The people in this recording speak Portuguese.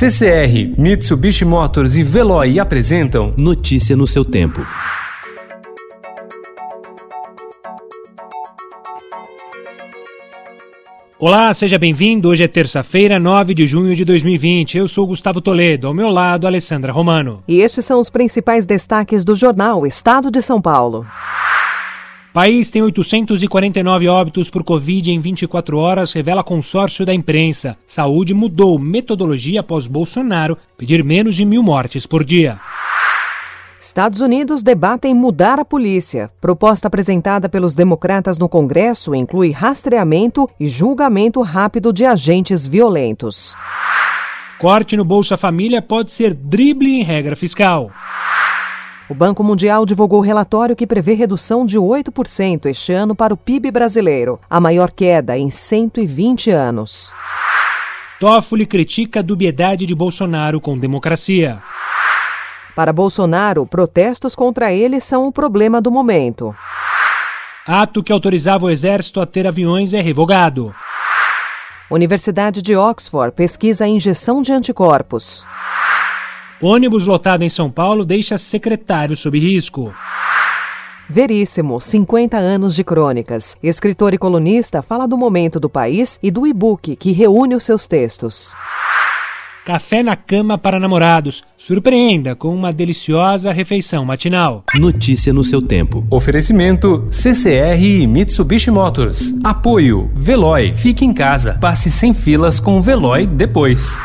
CCR, Mitsubishi Motors e Veloy apresentam Notícia no seu tempo. Olá, seja bem-vindo. Hoje é terça-feira, 9 de junho de 2020. Eu sou Gustavo Toledo, ao meu lado, Alessandra Romano. E estes são os principais destaques do jornal Estado de São Paulo. País tem 849 óbitos por Covid em 24 horas, revela consórcio da imprensa. Saúde mudou metodologia após Bolsonaro pedir menos de mil mortes por dia. Estados Unidos debatem mudar a polícia. Proposta apresentada pelos democratas no Congresso inclui rastreamento e julgamento rápido de agentes violentos. Corte no Bolsa Família pode ser drible em regra fiscal. O Banco Mundial divulgou relatório que prevê redução de 8% este ano para o PIB brasileiro, a maior queda em 120 anos. Toffoli critica a dubiedade de Bolsonaro com democracia. Para Bolsonaro, protestos contra ele são o problema do momento. Ato que autorizava o exército a ter aviões é revogado. Universidade de Oxford pesquisa a injeção de anticorpos. Ônibus lotado em São Paulo deixa secretário sob risco. Veríssimo, 50 anos de crônicas. Escritor e colunista fala do momento do país e do e-book que reúne os seus textos. Café na cama para namorados. Surpreenda com uma deliciosa refeição matinal. Notícia no seu tempo. Oferecimento CCR e Mitsubishi Motors. Apoio Veloy. Fique em casa. Passe sem filas com o Veloy depois.